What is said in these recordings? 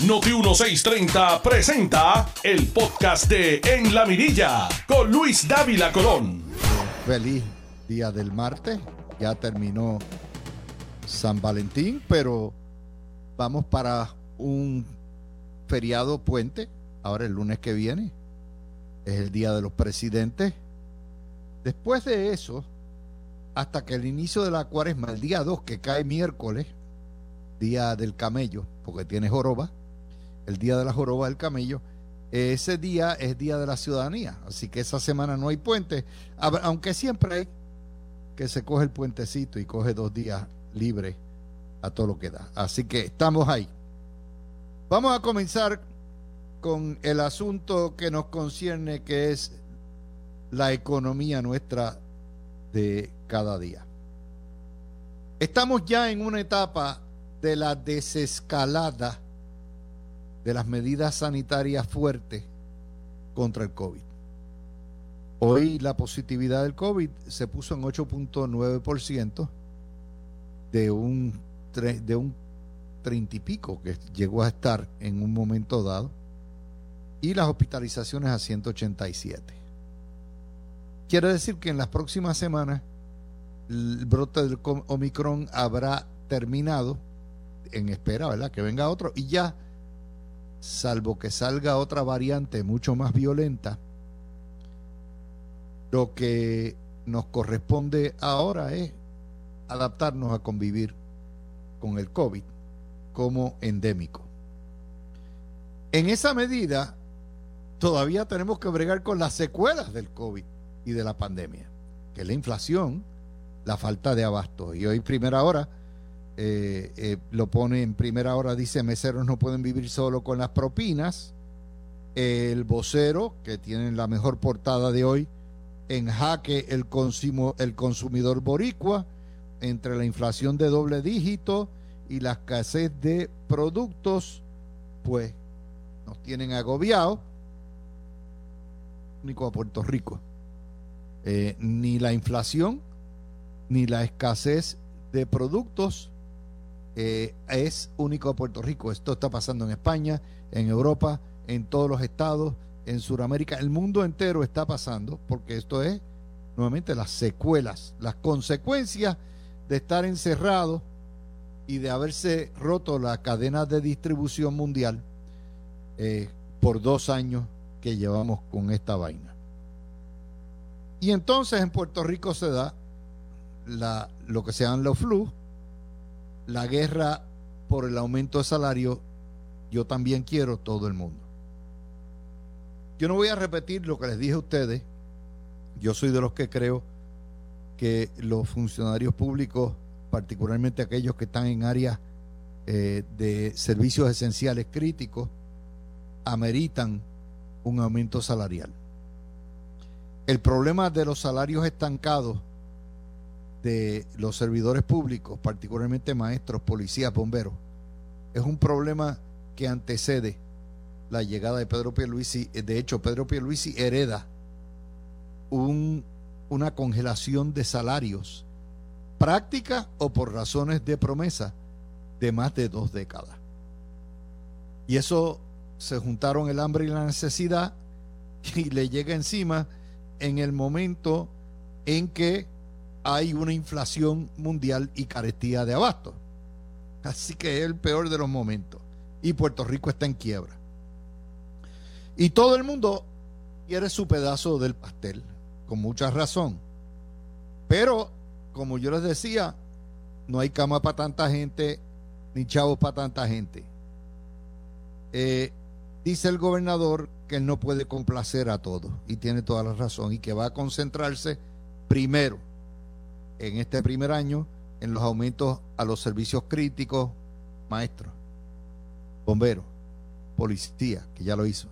Noti 1630 presenta el podcast de En la Mirilla con Luis Dávila Colón. Feliz día del martes. Ya terminó San Valentín, pero vamos para un feriado puente. Ahora el lunes que viene es el día de los presidentes. Después de eso, hasta que el inicio de la cuaresma, el día 2, que cae miércoles, día del camello, porque tiene joroba, el día de la joroba del camello, ese día es día de la ciudadanía, así que esa semana no hay puente, aunque siempre hay que se coge el puentecito y coge dos días libres a todo lo que da. Así que estamos ahí. Vamos a comenzar con el asunto que nos concierne, que es la economía nuestra de cada día. Estamos ya en una etapa de la desescalada de las medidas sanitarias fuertes contra el COVID. Hoy la positividad del COVID se puso en 8.9% de un, de un 30 y pico que llegó a estar en un momento dado y las hospitalizaciones a 187. Quiere decir que en las próximas semanas el brote del Omicron habrá terminado en espera, ¿verdad? Que venga otro y ya salvo que salga otra variante mucho más violenta, lo que nos corresponde ahora es adaptarnos a convivir con el COVID como endémico. En esa medida, todavía tenemos que bregar con las secuelas del COVID y de la pandemia, que es la inflación, la falta de abasto. Y hoy, primera hora, eh, eh, lo pone en primera hora, dice meseros no pueden vivir solo con las propinas. El vocero, que tiene la mejor portada de hoy, en jaque el, el consumidor boricua entre la inflación de doble dígito y la escasez de productos, pues nos tienen agobiados, único a Puerto Rico. Eh, ni la inflación ni la escasez de productos eh, es único a Puerto Rico. Esto está pasando en España, en Europa, en todos los estados, en Sudamérica. El mundo entero está pasando porque esto es nuevamente las secuelas, las consecuencias de estar encerrado y de haberse roto la cadena de distribución mundial eh, por dos años que llevamos con esta vaina. Y entonces en Puerto Rico se da lo que se llaman los flujos la guerra por el aumento de salario, yo también quiero todo el mundo. Yo no voy a repetir lo que les dije a ustedes. Yo soy de los que creo que los funcionarios públicos, particularmente aquellos que están en áreas eh, de servicios esenciales críticos, ameritan un aumento salarial. El problema de los salarios estancados de los servidores públicos, particularmente maestros, policías, bomberos, es un problema que antecede la llegada de Pedro Pierluisi. De hecho, Pedro Pierluisi hereda un, una congelación de salarios, práctica o por razones de promesa, de más de dos décadas. Y eso se juntaron el hambre y la necesidad y le llega encima en el momento en que hay una inflación mundial y carestía de abasto. Así que es el peor de los momentos. Y Puerto Rico está en quiebra. Y todo el mundo quiere su pedazo del pastel, con mucha razón. Pero, como yo les decía, no hay cama para tanta gente, ni chavos para tanta gente. Eh, dice el gobernador que él no puede complacer a todos, y tiene toda la razón, y que va a concentrarse primero en este primer año en los aumentos a los servicios críticos, maestros, bomberos, policía, que ya lo hizo,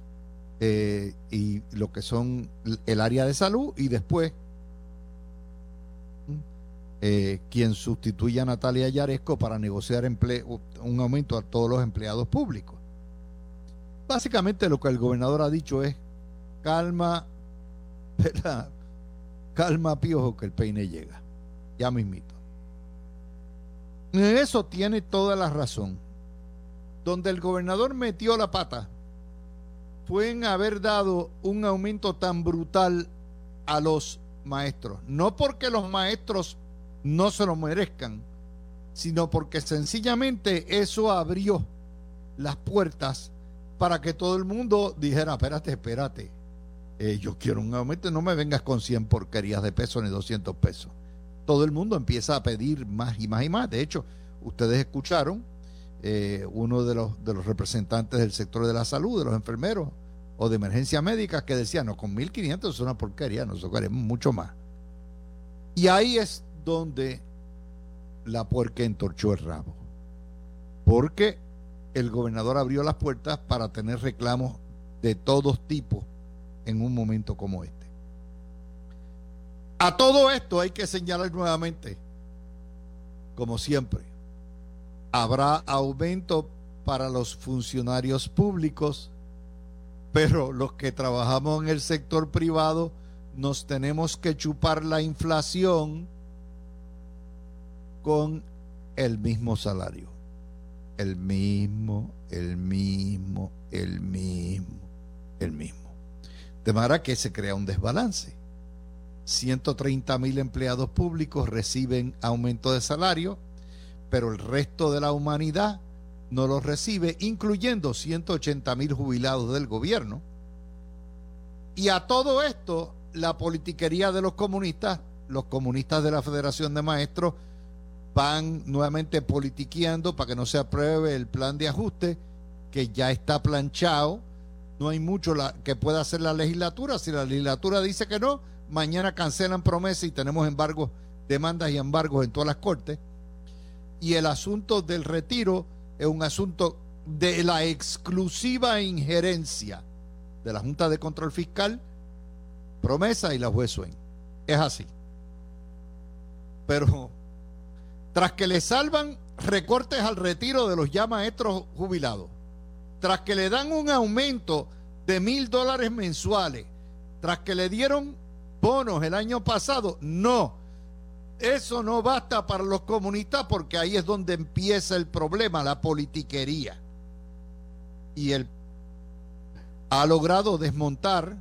eh, y lo que son el área de salud y después eh, quien sustituye a Natalia Yaresco para negociar un aumento a todos los empleados públicos. Básicamente lo que el gobernador ha dicho es calma, calma piojo que el peine llega. Ya mismito. En eso tiene toda la razón. donde el gobernador metió la pata fue en haber dado un aumento tan brutal a los maestros. No porque los maestros no se lo merezcan, sino porque sencillamente eso abrió las puertas para que todo el mundo dijera, espérate, espérate, eh, yo quiero un aumento, no me vengas con 100 porquerías de pesos ni 200 pesos. Todo el mundo empieza a pedir más y más y más. De hecho, ustedes escucharon eh, uno de los, representantes del sector de la salud, de los enfermeros o de emergencia médica, que decía, no, con 1.500 es una porquería, nosotros queremos mucho más. Y ahí es donde la puerca entorchó el rabo. Porque el gobernador abrió las puertas para tener reclamos de todos tipos en un momento como este. A todo esto hay que señalar nuevamente, como siempre, habrá aumento para los funcionarios públicos, pero los que trabajamos en el sector privado nos tenemos que chupar la inflación con el mismo salario. El mismo, el mismo, el mismo, el mismo. De manera que se crea un desbalance. 130 mil empleados públicos reciben aumento de salario, pero el resto de la humanidad no lo recibe, incluyendo 180 mil jubilados del gobierno. Y a todo esto, la politiquería de los comunistas, los comunistas de la Federación de Maestros, van nuevamente politiqueando para que no se apruebe el plan de ajuste que ya está planchado. No hay mucho que pueda hacer la legislatura. Si la legislatura dice que no, mañana cancelan promesas y tenemos embargos, demandas y embargos en todas las cortes. Y el asunto del retiro es un asunto de la exclusiva injerencia de la Junta de Control Fiscal, promesa y la juez Swain. Es así. Pero tras que le salvan recortes al retiro de los ya maestros jubilados, tras que le dan un aumento de mil dólares mensuales, tras que le dieron bonos el año pasado, no. Eso no basta para los comunistas porque ahí es donde empieza el problema, la politiquería. Y él ha logrado desmontar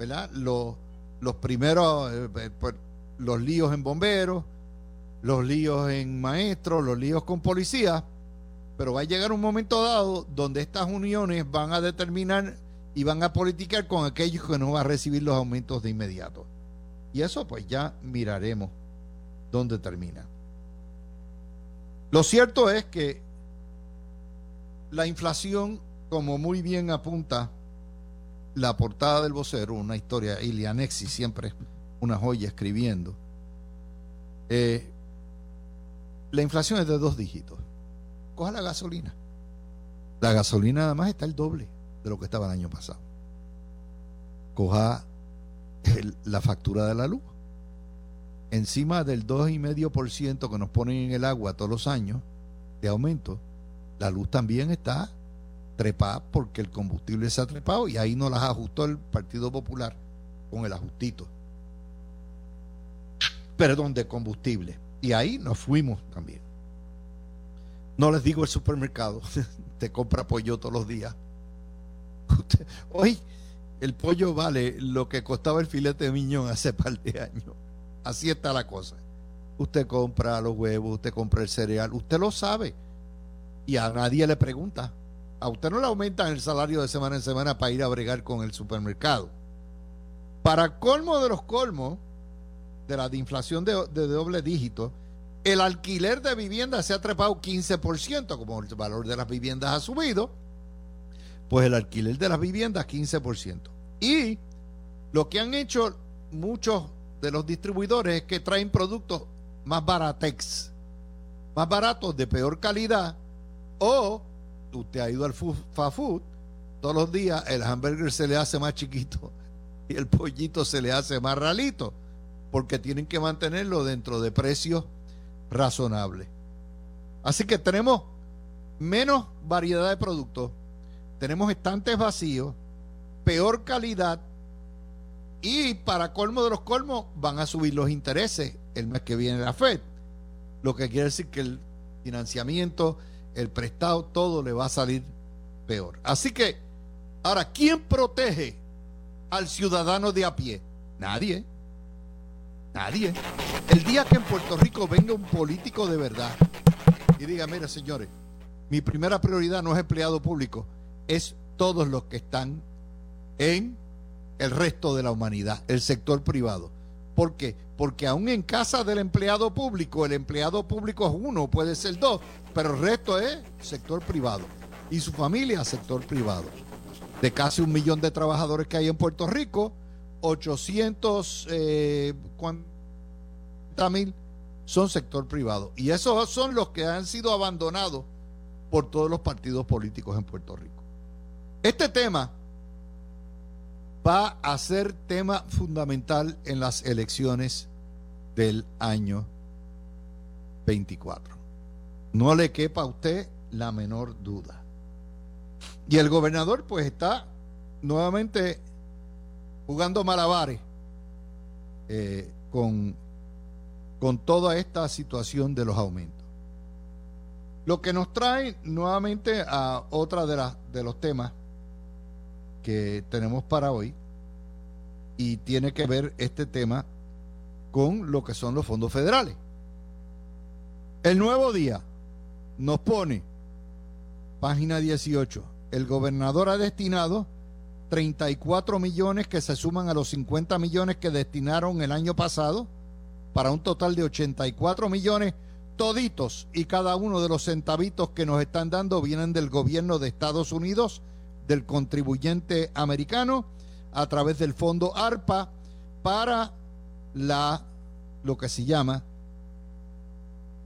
¿verdad? Los, los primeros, eh, eh, pues, los líos en bomberos, los líos en maestros, los líos con policías, pero va a llegar un momento dado donde estas uniones van a determinar y van a politicar con aquellos que no van a recibir los aumentos de inmediato. Y eso pues ya miraremos dónde termina. Lo cierto es que la inflación, como muy bien apunta la portada del vocero, una historia, Ilianexi siempre una joya escribiendo, eh, la inflación es de dos dígitos. Coja la gasolina. La gasolina además está el doble de lo que estaba el año pasado. Coja la factura de la luz. Encima del 2,5% que nos ponen en el agua todos los años de aumento, la luz también está trepada porque el combustible se ha trepado y ahí no las ajustó el Partido Popular con el ajustito. Perdón, de combustible. Y ahí nos fuimos también. No les digo el supermercado, te compra pollo todos los días. Hoy el pollo vale lo que costaba el filete de miñón hace par de años. Así está la cosa. Usted compra los huevos, usted compra el cereal, usted lo sabe. Y a nadie le pregunta. A usted no le aumentan el salario de semana en semana para ir a bregar con el supermercado. Para colmo de los colmos, de la inflación de, de doble dígito, el alquiler de viviendas se ha trepado 15%, como el valor de las viviendas ha subido, pues el alquiler de las viviendas 15%. Y lo que han hecho muchos de los distribuidores es que traen productos más baratex, más baratos, de peor calidad, o usted ha ido al fast food, todos los días el hamburger se le hace más chiquito y el pollito se le hace más ralito, porque tienen que mantenerlo dentro de precios razonables. Así que tenemos menos variedad de productos, tenemos estantes vacíos, peor calidad y para colmo de los colmos van a subir los intereses el mes que viene la Fed. Lo que quiere decir que el financiamiento, el prestado, todo le va a salir peor. Así que, ahora, ¿quién protege al ciudadano de a pie? Nadie. Nadie. El día que en Puerto Rico venga un político de verdad y diga, mira señores, mi primera prioridad no es empleado público, es todos los que están en el resto de la humanidad, el sector privado. ¿Por qué? Porque aún en casa del empleado público, el empleado público es uno, puede ser dos, pero el resto es sector privado. Y su familia, sector privado. De casi un millón de trabajadores que hay en Puerto Rico, 800 eh, mil son sector privado. Y esos son los que han sido abandonados por todos los partidos políticos en Puerto Rico. Este tema va a ser tema fundamental en las elecciones del año 24. No le quepa a usted la menor duda. Y el gobernador pues está nuevamente jugando malabares eh, con, con toda esta situación de los aumentos. Lo que nos trae nuevamente a otra de, las de los temas que tenemos para hoy y tiene que ver este tema con lo que son los fondos federales. El nuevo día nos pone, página 18, el gobernador ha destinado 34 millones que se suman a los 50 millones que destinaron el año pasado, para un total de 84 millones toditos y cada uno de los centavitos que nos están dando vienen del gobierno de Estados Unidos del contribuyente americano a través del fondo ARPA para la lo que se llama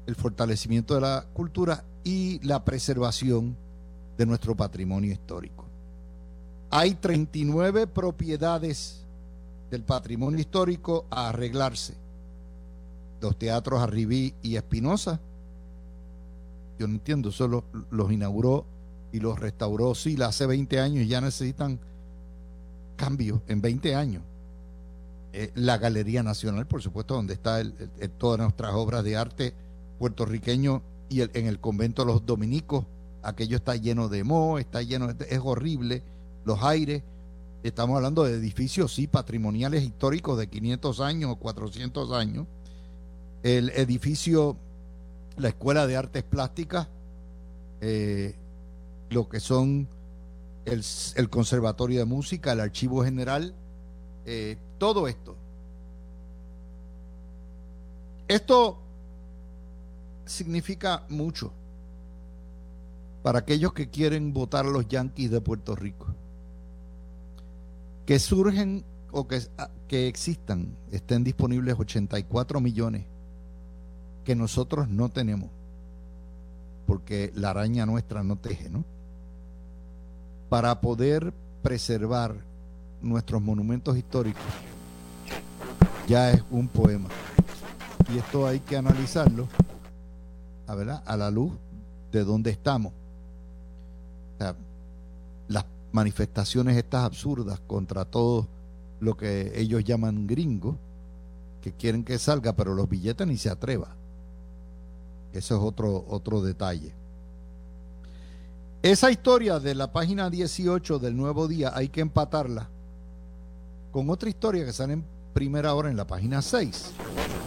el fortalecimiento de la cultura y la preservación de nuestro patrimonio histórico. Hay 39 propiedades del patrimonio histórico a arreglarse. Los teatros Arribí y Espinosa. Yo no entiendo, solo los inauguró y los restauró sí hace 20 años y ya necesitan cambio en 20 años. Eh, la Galería Nacional, por supuesto, donde está todas nuestras obras de arte puertorriqueño y en el convento de los dominicos, aquello está lleno de moho, está lleno de, es horrible, los aires, estamos hablando de edificios, sí, patrimoniales históricos de 500 años o 400 años, el edificio, la Escuela de Artes Plásticas, eh, lo que son el, Conservatorio de Música, el Archivo General, eh, todo esto. Esto significa mucho para aquellos que quieren votar los Yankees de Puerto Rico. Que surgen o que, ah, que existan, estén disponibles 84 millones que nosotros no tenemos, porque la araña nuestra no teje, ¿no? Para poder preservar nuestros monumentos históricos ya es un poema. Y esto hay que analizarlo a, ¿verdad? a la luz de dónde estamos. las manifestaciones estas absurdas contra todo lo que ellos llaman gringos, que quieren que salga, pero los billetes ni se atreva. Eso es otro, otro detalle. Esa historia de la página 18 del Nuevo Día hay que empatarla con otra historia que sale en primera hora en la página 6.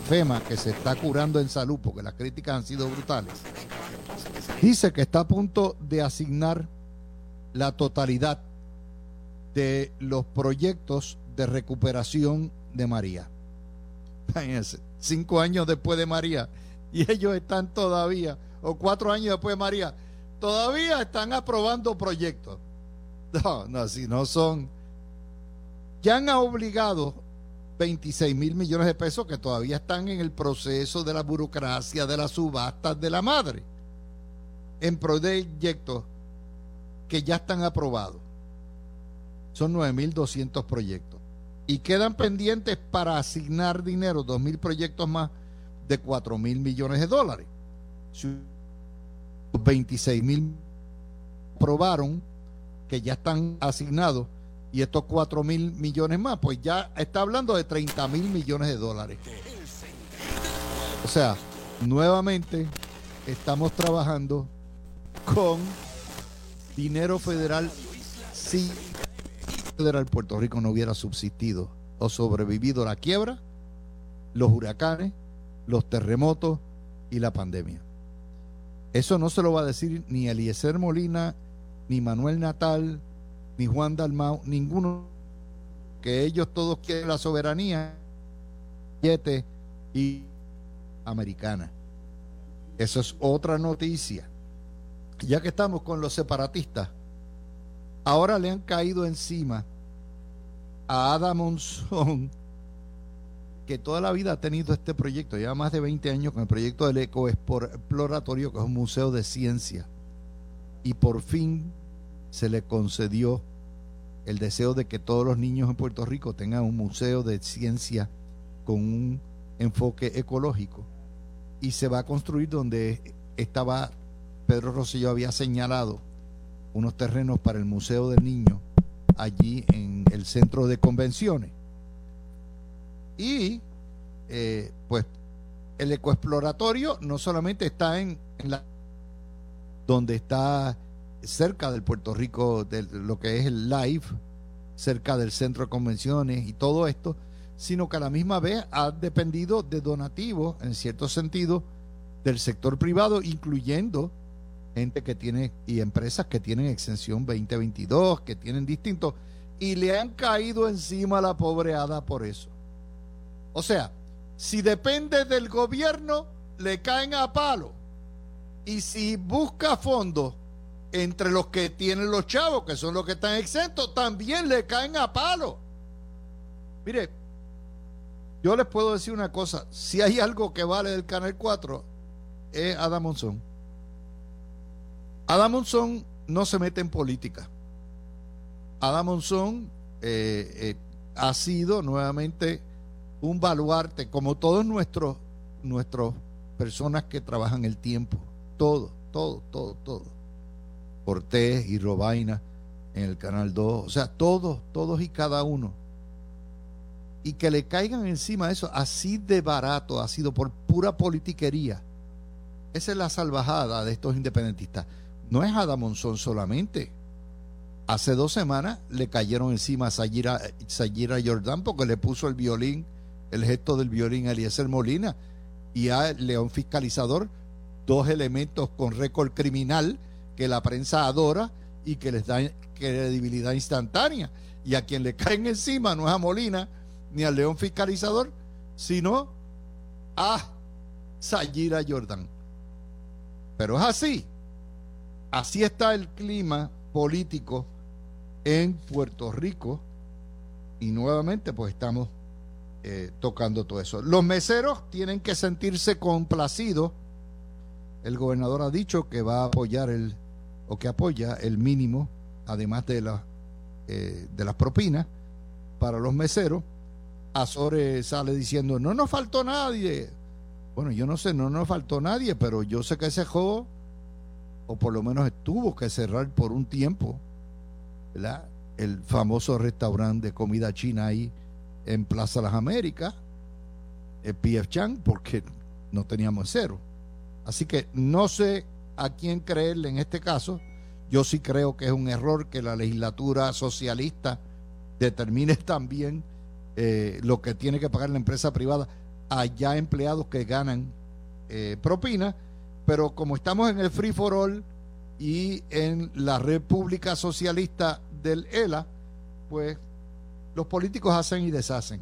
FEMA, que se está curando en salud porque las críticas han sido brutales, dice que está a punto de asignar la totalidad de los proyectos de recuperación de María. cinco años después de María y ellos están todavía, o cuatro años después de María, todavía están aprobando proyectos. No, no, si no son. Ya han obligado 26 mil millones de pesos que todavía están en el proceso de la burocracia, de las subastas de la madre, en proyectos que ya están aprobados. Son 9.200 proyectos. Y quedan pendientes para asignar dinero, 2.000 proyectos más de 4 mil millones de dólares. 26 mil aprobaron que ya están asignados y estos 4 mil millones más, pues ya está hablando de 30 mil millones de dólares. O sea, nuevamente estamos trabajando con dinero federal si federal Puerto Rico no hubiera subsistido o sobrevivido la quiebra, los huracanes, los terremotos y la pandemia. Eso no se lo va a decir ni Eliezer Molina, ni Manuel Natal, ni Juan Dalmau, ninguno, que ellos todos quieren la soberanía y americana. Eso es otra noticia. Ya que estamos con los separatistas, ahora le han caído encima a Adam Monzón, que toda la vida ha tenido este proyecto, lleva más de 20 años con el proyecto del Ecoexploratorio, que es un museo de ciencia. Y por fin se le concedió el deseo de que todos los niños en Puerto Rico tengan un museo de ciencia con un enfoque ecológico. Y se va a construir donde estaba, Pedro Rosselló había señalado unos terrenos para el Museo del Niño allí en el centro de convenciones. Y eh, pues el ecoexploratorio no solamente está en, la donde está cerca del Puerto Rico, de lo que es el live, cerca del centro de convenciones y todo esto, sino que a la misma vez ha dependido de donativos, en cierto sentido, del sector privado, incluyendo gente que tiene y empresas que tienen exención 2022, que tienen distintos, y le han caído encima la pobre hada por eso. O sea, si depende del gobierno, le caen a palo. Y si busca fondos entre los que tienen los chavos, que son los que están exentos, también le caen a palo. Mire, yo les puedo decir una cosa, si hay algo que vale del Canal 4, es Adam Monzón. Adam Monzón no se mete en política. Adam Monzón eh, eh, ha sido nuevamente un baluarte, como todos nuestros, nuestros personas que trabajan el tiempo. Todo, todo, todo, todo. Cortés y Robaina en el Canal 2. O sea, todos, todos y cada uno y que le caigan encima eso así de barato ha sido por pura politiquería. Esa es la salvajada de estos independentistas. No es Monzón solamente. Hace dos semanas le cayeron encima a Sayira, Jordán porque le puso el violín, el gesto del violín a Eliezer Molina y a León Fiscalizador, dos elementos con récord criminal que la prensa adora y que les da credibilidad instantánea. Y a quien le caen encima no es a Molina, ni al león fiscalizador, sino a Sayira Jordan. Pero es así. Así está el clima político en Puerto Rico. Y nuevamente, pues estamos eh, tocando todo eso. Los meseros tienen que sentirse complacidos. El gobernador ha dicho que va a apoyar el, o que apoya el mínimo, además de, la, eh, de las propinas para los meseros. Azores sale diciendo, no nos faltó nadie. Bueno, yo no sé, no nos faltó nadie, pero yo sé que ese juego, o por lo menos tuvo que cerrar por un tiempo, ¿verdad? El famoso restaurante de comida china ahí en Plaza Las Américas, el PF Chang, porque no teníamos cero. Así que no sé a quién creerle en este caso. Yo sí creo que es un error que la legislatura socialista determine también eh, lo que tiene que pagar la empresa privada allá empleados que ganan eh, propina, pero como estamos en el free for all y en la República Socialista del ELA, pues los políticos hacen y deshacen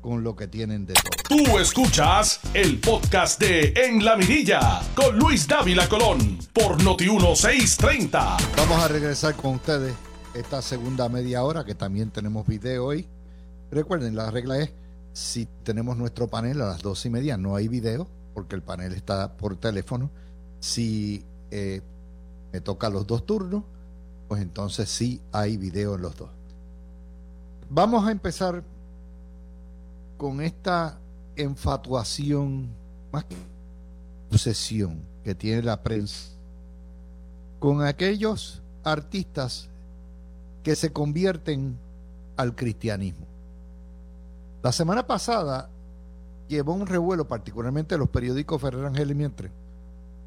con lo que tienen de todo. Tú escuchas el podcast de En la Mirilla con Luis Dávila Colón por Noti 1630. Vamos a regresar con ustedes esta segunda media hora que también tenemos video hoy Recuerden, la regla es, si tenemos nuestro panel a las dos y media, no hay video, porque el panel está por teléfono. Si eh, me toca los dos turnos, pues entonces sí hay video en los dos. Vamos a empezar con esta enfatuación, más que obsesión que tiene la prensa, con aquellos artistas que se convierten al cristianismo. La semana pasada llevó un revuelo, particularmente los periódicos Ferrer Ángel y Mientre,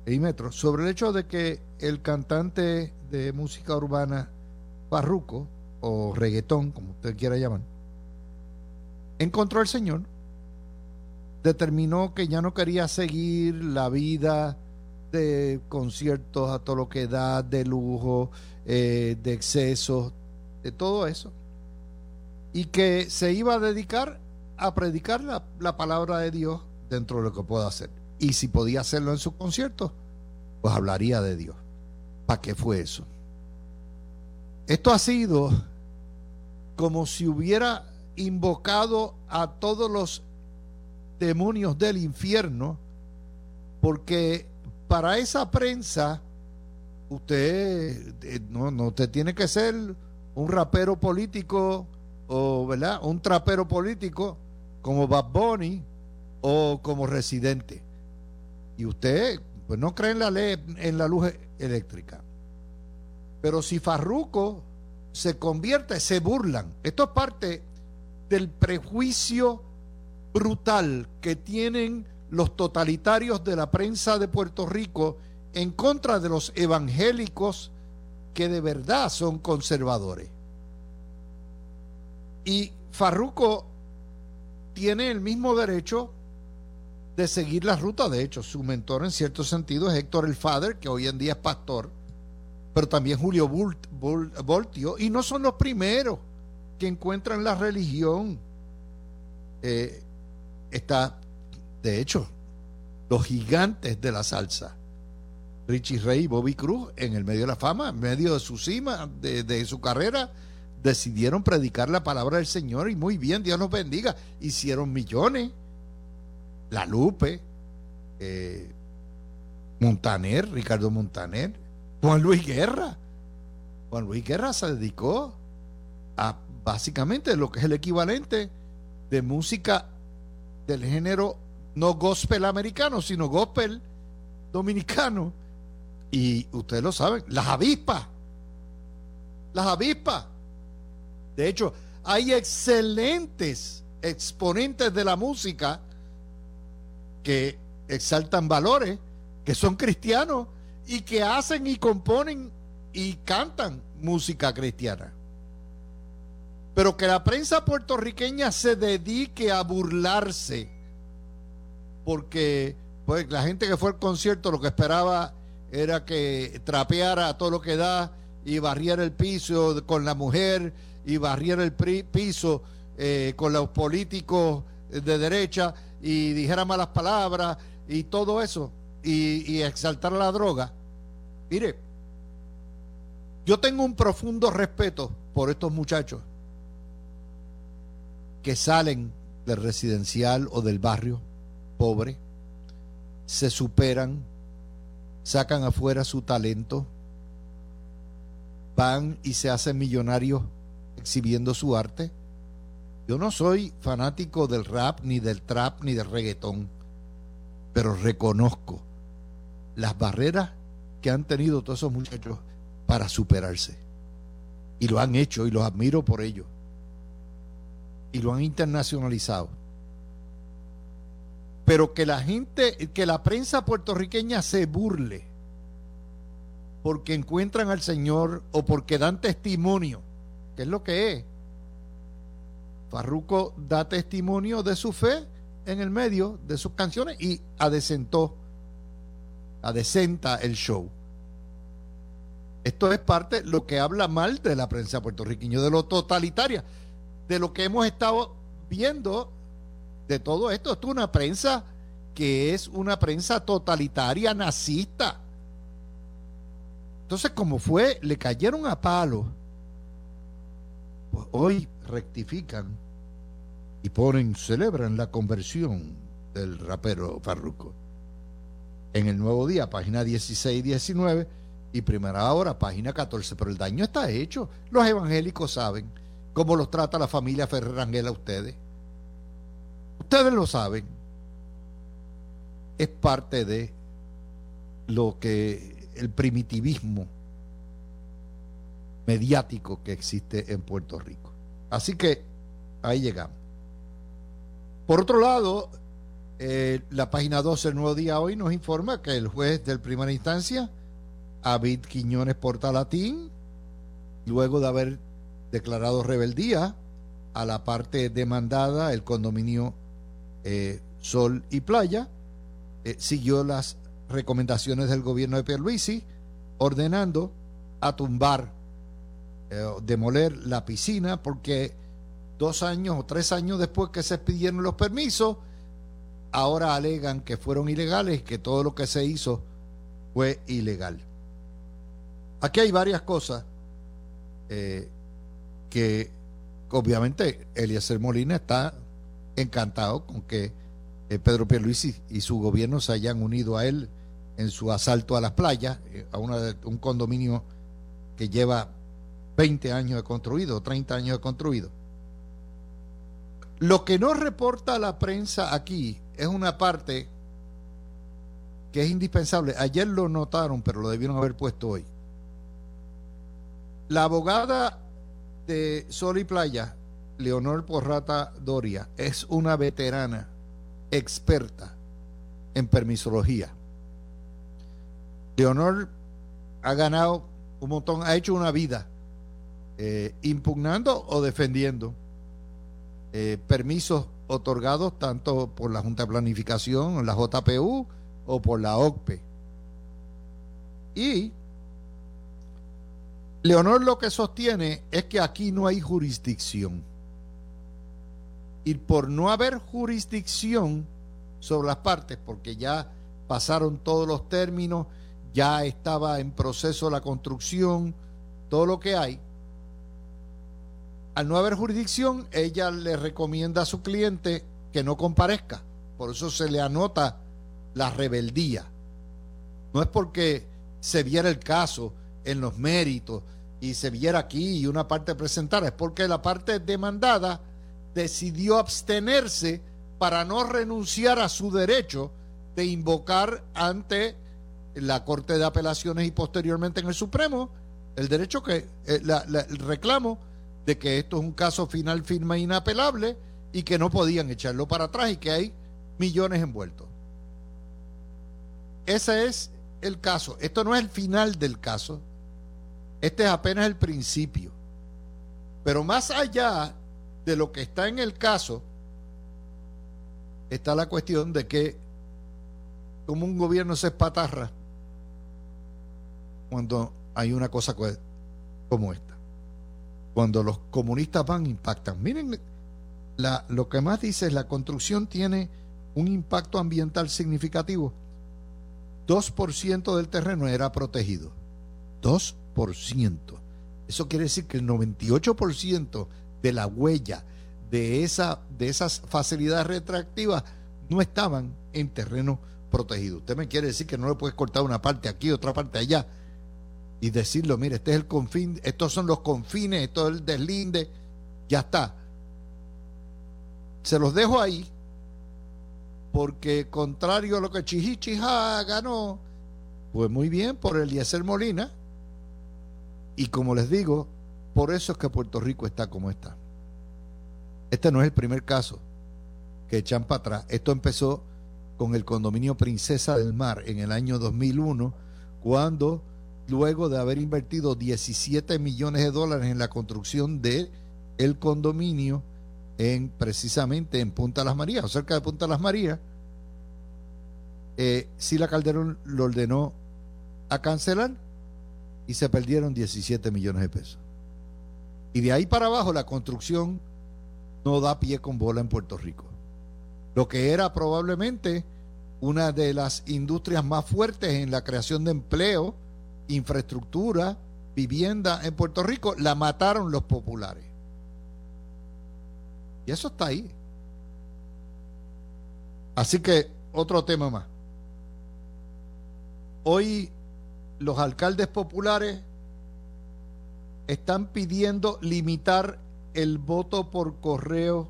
y Metro sobre el hecho de que el cantante de música urbana Farruco o reggaetón, como usted quiera llamar, encontró al Señor, determinó que ya no quería seguir la vida de conciertos a todo lo que da, de lujo, eh, de excesos, de todo eso, y que se iba a dedicar a predicar la, la palabra de Dios dentro de lo que pueda hacer. Y si podía hacerlo en sus conciertos, pues hablaría de Dios. ¿Para qué fue eso? Esto ha sido como si hubiera invocado a todos los demonios del infierno, porque para esa prensa usted eh, no, no usted tiene que ser un rapero político o un trapero político como Bad Bunny o como residente. Y usted pues no cree en la ley en la luz eléctrica. Pero si Farruco se convierte se burlan esto es parte del prejuicio brutal que tienen los totalitarios de la prensa de Puerto Rico en contra de los evangélicos que de verdad son conservadores. Y Farruco tiene el mismo derecho de seguir la ruta. De hecho, su mentor en cierto sentido es Héctor el Father, que hoy en día es pastor, pero también Julio Voltio, y no son los primeros que encuentran la religión. Eh, está, de hecho, los gigantes de la salsa. Richie Ray y Bobby Cruz, en el medio de la fama, en medio de su cima, de, su carrera, decidieron predicar la palabra del Señor y muy bien, Dios nos bendiga. Hicieron millones. La Lupe, eh, Montaner, Ricardo Montaner, Juan Luis Guerra. Juan Luis Guerra se dedicó a básicamente lo que es el equivalente de música del género no gospel americano, sino gospel dominicano. Y ustedes lo saben, las avispas. Las avispas. De hecho, hay excelentes exponentes de la música que exaltan valores, que son cristianos y que hacen y componen y cantan música cristiana. Pero que la prensa puertorriqueña se dedique a burlarse porque pues, la gente que fue al concierto lo que esperaba era que trapeara todo lo que da y barriera el piso con la mujer y barriera el piso eh, con los políticos de derecha y dijera malas palabras y todo eso y, exaltar la droga. Mire, yo tengo un profundo respeto por estos muchachos que salen del residencial o del barrio pobre, se superan, sacan afuera su talento, van y se hacen millonarios exhibiendo su arte. Yo no soy fanático del rap, ni del trap, ni del reggaetón, pero reconozco las barreras que han tenido todos esos muchachos para superarse. Y lo han hecho y los admiro por ello. Y lo han internacionalizado pero que la gente, que la prensa puertorriqueña se burle porque encuentran al Señor o porque dan testimonio, que es lo que es. Farruco da testimonio de su fe en el medio de sus canciones y adecentó, adecenta el show. Esto es parte de lo que habla mal de la prensa puertorriqueña, de lo totalitaria, de lo que hemos estado viendo de todo esto. Esto es una prensa que es una prensa totalitaria, nazista. Entonces, como fue, le cayeron a palo. Pues hoy rectifican y ponen, celebran la conversión del rapero Farruco. En el nuevo día, página 16 y 19, y primera hora, página 14. Pero el daño está hecho. Los evangélicos saben cómo los trata la familia Ferrer a ustedes. Ustedes lo saben. Es parte de lo que el primitivismo mediático que existe en Puerto Rico. Así que ahí llegamos. Por otro lado, eh, la página 12 del Nuevo Día hoy nos informa que el juez del primera instancia, David Quiñones Portalatín, luego de haber declarado rebeldía a la parte demandada, el condominio eh, Sol y Playa, eh, siguió las recomendaciones del gobierno de Pierluisi, ordenando a tumbar, demoler la piscina, porque dos años o tres años después que se pidieron los permisos, ahora alegan que fueron ilegales y que todo lo que se hizo fue ilegal. Aquí hay varias cosas eh, que obviamente Eliezer Molina está encantado con que eh, Pedro Pierluisi y su gobierno se hayan unido a él en su asalto a las playas, eh, a un condominio que lleva 20 años de construido, 30 años de construido. Lo que no reporta la prensa aquí es una parte que es indispensable. Ayer lo notaron, pero lo debieron haber puesto hoy. La abogada de Sol y Playa, Leonor Porrata Doria, es una veterana experta en permisología. Leonor ha ganado un montón, ha hecho una vida eh, impugnando o defendiendo eh, permisos otorgados tanto por la Junta de Planificación, la JPU o por la OCPE. Y Leonor lo que sostiene es que aquí no hay jurisdicción. Y por no haber jurisdicción sobre las partes, porque ya pasaron todos los términos, ya estaba en proceso la construcción, todo lo que hay, al no haber jurisdicción, ella le recomienda a su cliente que no comparezca. Por eso se le anota la rebeldía. No es porque se viera el caso en los méritos y se viera aquí y una parte presentada, es porque la parte demandada decidió abstenerse para no renunciar a su derecho de invocar ante la Corte de Apelaciones y posteriormente en el Supremo el derecho que, eh, el reclamo de que esto es un caso final firme inapelable y que no podían echarlo para atrás y que hay millones envueltos. Ese es el caso. Esto no es el final del caso. Este es apenas el principio. Pero más allá de lo que está en el caso, está la cuestión de que como un gobierno se espatarra cuando hay una cosa como esta cuando los comunistas van, impactan. Miren, lo que más dice es la construcción tiene un impacto ambiental significativo. 2% del terreno era protegido. 2%. Eso quiere decir que el 98% de la huella de esas facilidades retractivas no estaban en terreno protegido. Usted me quiere decir que no le puedes cortar una parte aquí, otra parte allá y decirlo, mire, este es el confín, estos son los confines, esto es el deslinde, ya está. Se los dejo ahí, porque contrario a lo que Chihichija ganó, pues muy bien por Eliezer Molina, y como les digo, por eso es que Puerto Rico está como está. Este no es el primer caso que echan para atrás. Esto empezó con el condominio Princesa del Mar en el año 2001, cuando luego de haber invertido 17 millones de dólares en la construcción de el condominio en precisamente en Punta Las Marías o cerca de Punta Las Marías, eh, Sila Calderón lo ordenó a cancelar y se perdieron 17 millones de pesos. Y de ahí para abajo la construcción no da pie con bola en Puerto Rico. Lo que era probablemente una de las industrias más fuertes en la creación de empleo infraestructura, vivienda en Puerto Rico, la mataron los populares. Y eso está ahí. Así que otro tema más. Hoy los alcaldes populares están pidiendo limitar el voto por correo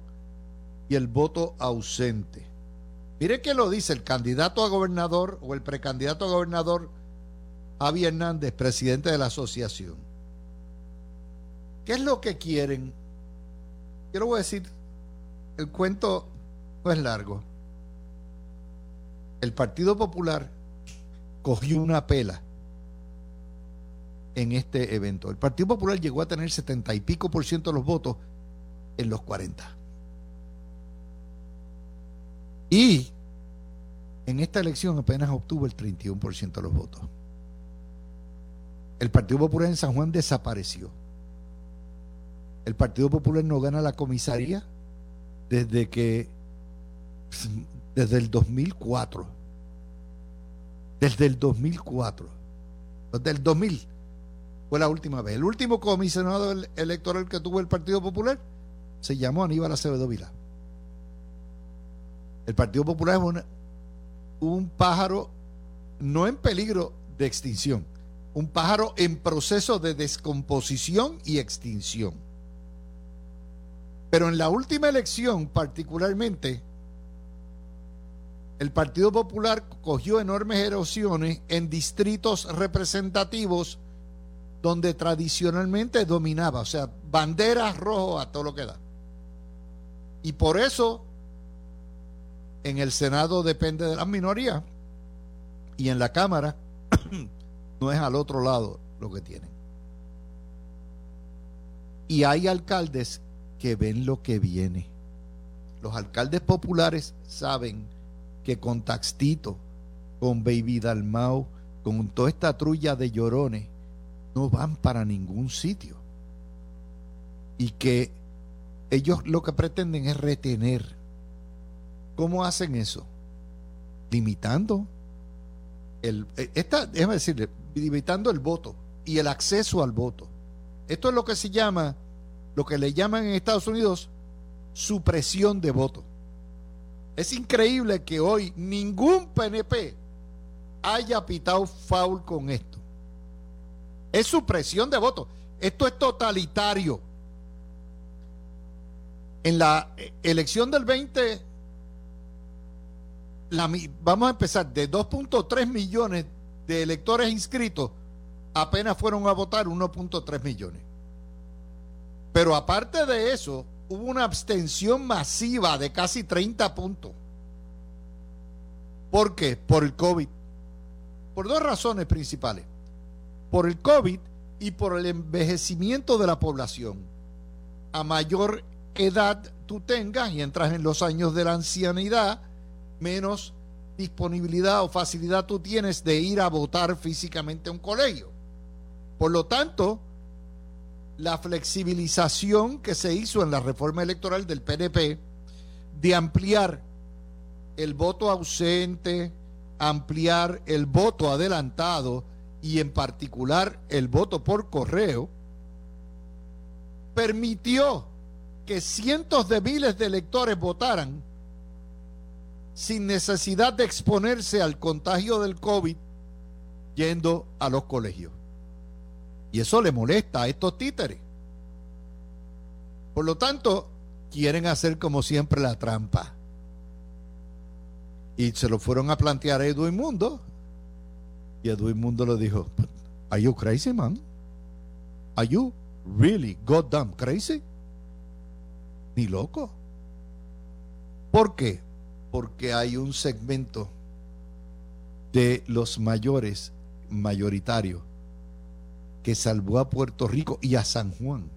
y el voto ausente. Mire que lo dice el candidato a gobernador o el precandidato a gobernador Javi Hernández, presidente de la asociación. ¿Qué es lo que quieren? Quiero decir, el cuento no es largo. el Partido Popular cogió una pela en este evento. El Partido Popular llegó a tener setenta y pico por ciento de los votos en los 40. Y en esta elección apenas obtuvo el 31% de los votos. El Partido Popular en San Juan desapareció. El Partido Popular no gana la comisaría desde que desde el 2004. Desde el 2004. Desde el 2000 fue la última vez. El último comisionado electoral que tuvo el Partido Popular se llamó Aníbal Acevedo Vila. El Partido Popular es un pájaro no en peligro de extinción, un pájaro en proceso de descomposición y extinción. Pero en la última elección particularmente, el Partido Popular cogió enormes erosiones en distritos representativos donde tradicionalmente dominaba, o sea, banderas rojo a todo lo que da. Y por eso en el Senado depende de la minoría y en la Cámara no es al otro lado lo que tienen. Y hay alcaldes que ven lo que viene. Los alcaldes populares saben que con Taxtito, con Baby Dalmau, con toda esta trulla de llorones, no van para ningún sitio. Y que ellos lo que pretenden es retener ¿Cómo hacen eso? Limitando el, eh, esta, déjame decirle, limitando el voto y el acceso al voto. Esto es lo que se llama, lo que le llaman en Estados Unidos, supresión de voto. Es increíble que hoy ningún PNP haya pitado foul con esto. Es supresión de voto. Esto es totalitario. En la elección del 20 vamos a empezar, de 2.3 millones de electores inscritos, apenas fueron a votar 1.3 millones. Pero aparte de eso, hubo una abstención masiva de casi 30 puntos. ¿Por qué? Por el COVID. Por dos razones principales. Por el COVID y por el envejecimiento de la población. A mayor edad tú tengas y entras en los años de la ancianidad, menos disponibilidad o facilidad tú tienes de ir a votar físicamente a un colegio. Por lo tanto, la flexibilización que se hizo en la reforma electoral del PNP de ampliar el voto ausente, ampliar el voto adelantado y en particular el voto por correo, permitió que cientos de miles de electores votaran sin necesidad de exponerse al contagio del COVID yendo a los colegios. Y eso le molesta a estos títeres. Por lo tanto, quieren hacer como siempre la trampa. Y se lo fueron a plantear a Edwin Mundo. Y Edwin Mundo le dijo, ¿Are you crazy, man? ¿Are you really goddamn crazy? Ni loco. ¿Por qué? Porque hay un segmento de los mayores mayoritarios que salvó a Puerto Rico y a San Juan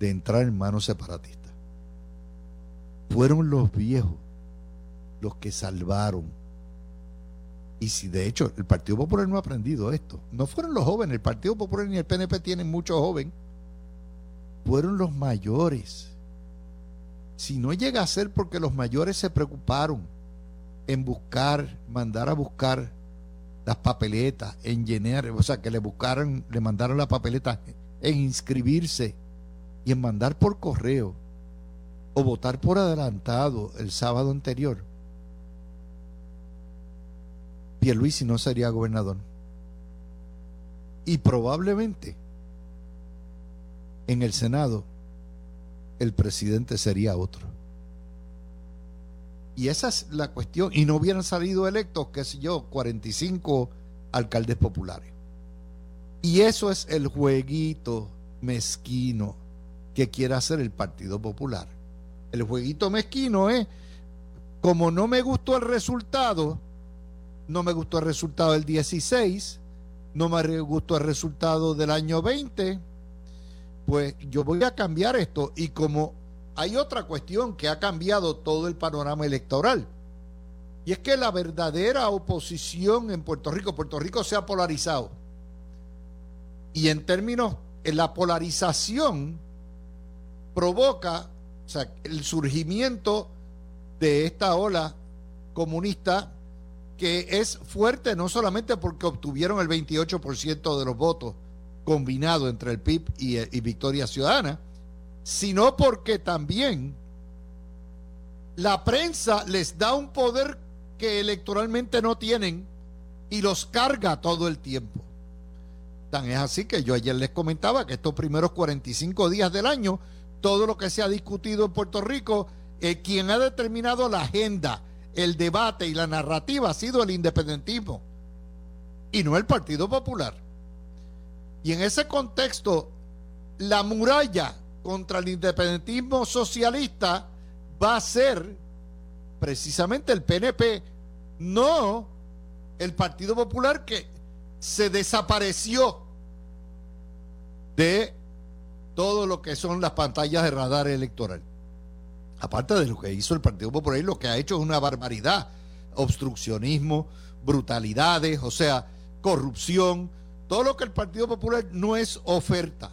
de entrar en manos separatistas. Fueron los viejos los que salvaron. Y si de hecho el Partido Popular no ha aprendido esto, no fueron los jóvenes, el Partido Popular ni el PNP tienen muchos jóvenes, fueron los mayores si no llega a ser porque los mayores se preocuparon en buscar, mandar a buscar las papeletas, en llenar, o sea, que le buscaron, le mandaron la papeleta en inscribirse y en mandar por correo o votar por adelantado el sábado anterior, Pierluisi no sería gobernador. Y probablemente en el Senado el presidente sería otro. Y esa es la cuestión. Y no hubieran salido electos, qué sé yo, 45 alcaldes populares. Y eso es el jueguito mezquino que quiere hacer el Partido Popular. El jueguito mezquino es, como no me gustó el resultado, no me gustó el resultado del 16, no me gustó el resultado del año 20, pues yo voy a cambiar esto. Y como hay otra cuestión que ha cambiado todo el panorama electoral, y es que la verdadera oposición en Puerto Rico, Puerto Rico se ha polarizado. Y en términos, en la polarización provoca el surgimiento de esta ola comunista que es fuerte no solamente porque obtuvieron el 28% de los votos combinado entre el PIB y, Victoria Ciudadana, sino porque también la prensa les da un poder que electoralmente no tienen y los carga todo el tiempo. Tan es así que yo ayer les comentaba que estos primeros 45 días del año, todo lo que se ha discutido en Puerto Rico eh, quien ha determinado la agenda, el debate y la narrativa ha sido el independentismo y no el Partido Popular. Y en ese contexto, la muralla contra el independentismo socialista va a ser precisamente el PNP, no el Partido Popular que se desapareció de todo lo que son las pantallas de radar electoral aparte de lo que hizo el Partido Popular, lo que ha hecho es una barbaridad. Obstruccionismo, brutalidades, o sea, corrupción, todo lo que el Partido Popular no es oferta.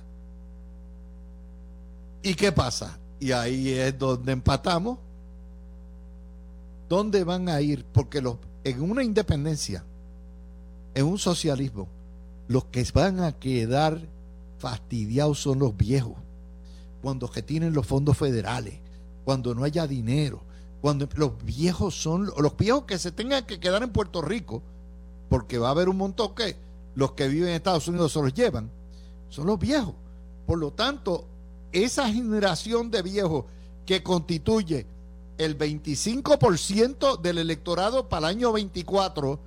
¿Y qué pasa? Y ahí es donde empatamos. ¿Dónde van a ir? Porque en una independencia, en un socialismo, los que van a quedar fastidiados son los viejos, cuando que tienen los fondos federales, cuando no haya dinero, cuando los viejos son los viejos que se tengan que quedar en Puerto Rico, porque va a haber un montón que los que viven en Estados Unidos se los llevan, son los viejos. Por lo tanto, esa generación de viejos que constituye el 25% del electorado para el año 24,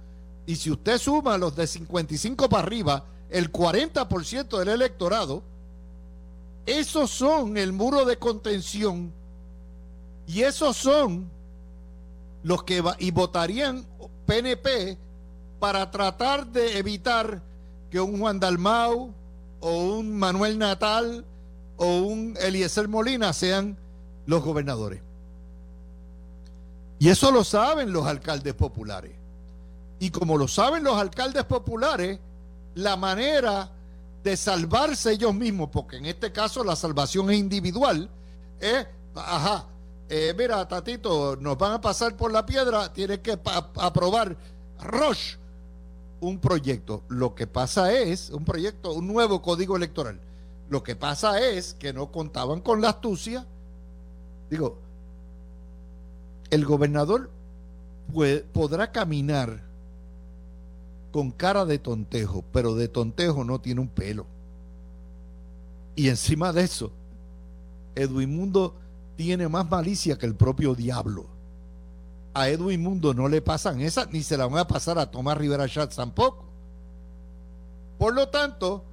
y si usted suma los de 55 para arriba, el 40% del electorado, esos son el muro de contención y esos son los que y votarían PNP para tratar de evitar que un Juan Dalmau o un Manuel Natal o un Eliezer Molina sean los gobernadores. Y eso lo saben los alcaldes populares. Y como lo saben los alcaldes populares, la manera de salvarse ellos mismos, porque en este caso la salvación es individual, es, ajá, eh, mira, Tatito, nos van a pasar por la piedra, tienes que aprobar Roche un proyecto. Lo que pasa es, un proyecto, un nuevo código electoral. Lo que pasa es que no contaban con la astucia. Digo, el gobernador podrá caminar con cara de tontejo, pero de tontejo no tiene un pelo. Y encima de eso, Edwin Mundo tiene más malicia que el propio diablo. A Edwin Mundo no le pasan esas, ni se la van a pasar a Tomás Rivera Schatz tampoco. Por lo tanto,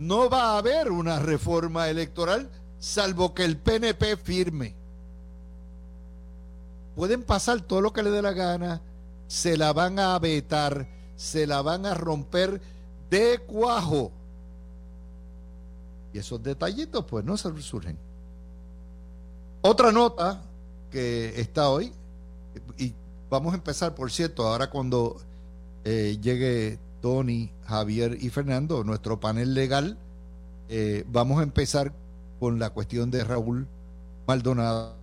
no va a haber una reforma electoral salvo que el PNP firme. Pueden pasar todo lo que le dé la gana, se la van a vetar, se la van a romper de cuajo. Y esos detallitos pues no se surgen. Otra nota que está hoy, y vamos a empezar, por cierto, ahora cuando eh, llegue Tony, Javier y Fernando, nuestro panel legal, eh, vamos a empezar con la cuestión de Raúl Maldonado,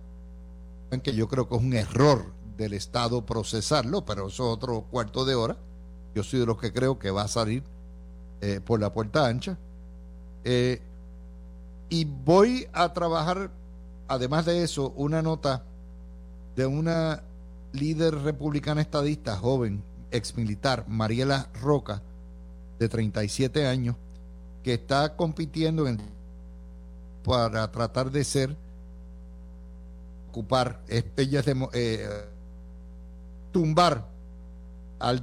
que yo creo que es un error del Estado procesarlo, pero eso es otro cuarto de hora. Yo soy de los que creo que va a salir eh, por la puerta ancha. y voy a trabajar además de eso, una nota de una líder republicana estadista joven, ex militar, Mariela Roca, de 37 años, que está compitiendo en, para tratar de ser, ocupar, de, eh, tumbar al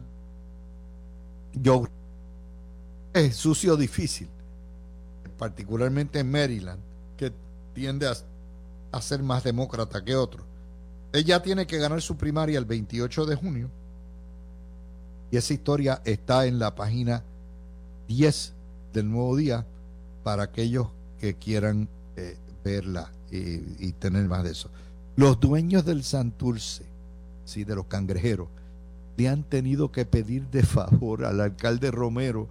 yo es sucio difícil, particularmente en Maryland, que tiende a a ser más demócrata que otro. Ella tiene que ganar su primaria el 28 de junio. Y esa historia está en la página 10 del nuevo día para aquellos que quieran eh, verla y, tener más de eso. Los dueños del Santurce, sí, de los cangrejeros, le han tenido que pedir de favor al alcalde Romero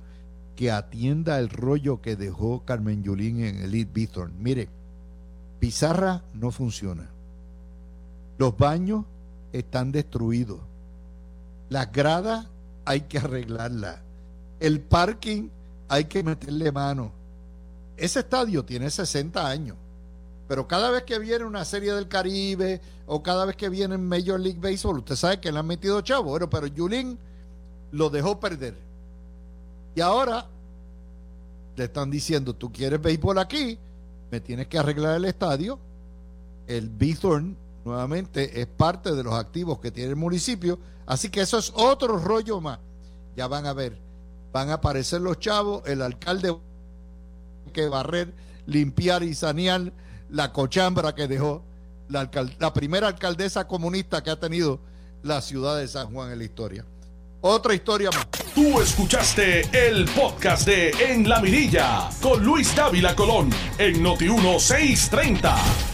que atienda el rollo que dejó Carmen Yulín en Elite Bithorn. Mire, Pizarra no funciona. Los baños están destruidos. Las gradas hay que arreglarlas. El parking hay que meterle mano. Ese estadio tiene 60 años. Pero cada vez que viene una serie del Caribe o cada vez que viene Major League Baseball, usted sabe que le han metido chavo. Bueno, pero Yulín lo dejó perder. Y ahora le están diciendo, tú quieres béisbol aquí, me tienes que arreglar el estadio. El Bithorn nuevamente es parte de los activos que tiene el municipio. Así que eso es otro rollo más. Ya van a ver, van a aparecer los chavos, el alcalde que barrer, limpiar y sanear la cochambra que dejó la, primera alcaldesa comunista que ha tenido la ciudad de San Juan en la historia. Otra historia más. Tú escuchaste el podcast de En la Mirilla con Luis Dávila Colón en Noti 1630.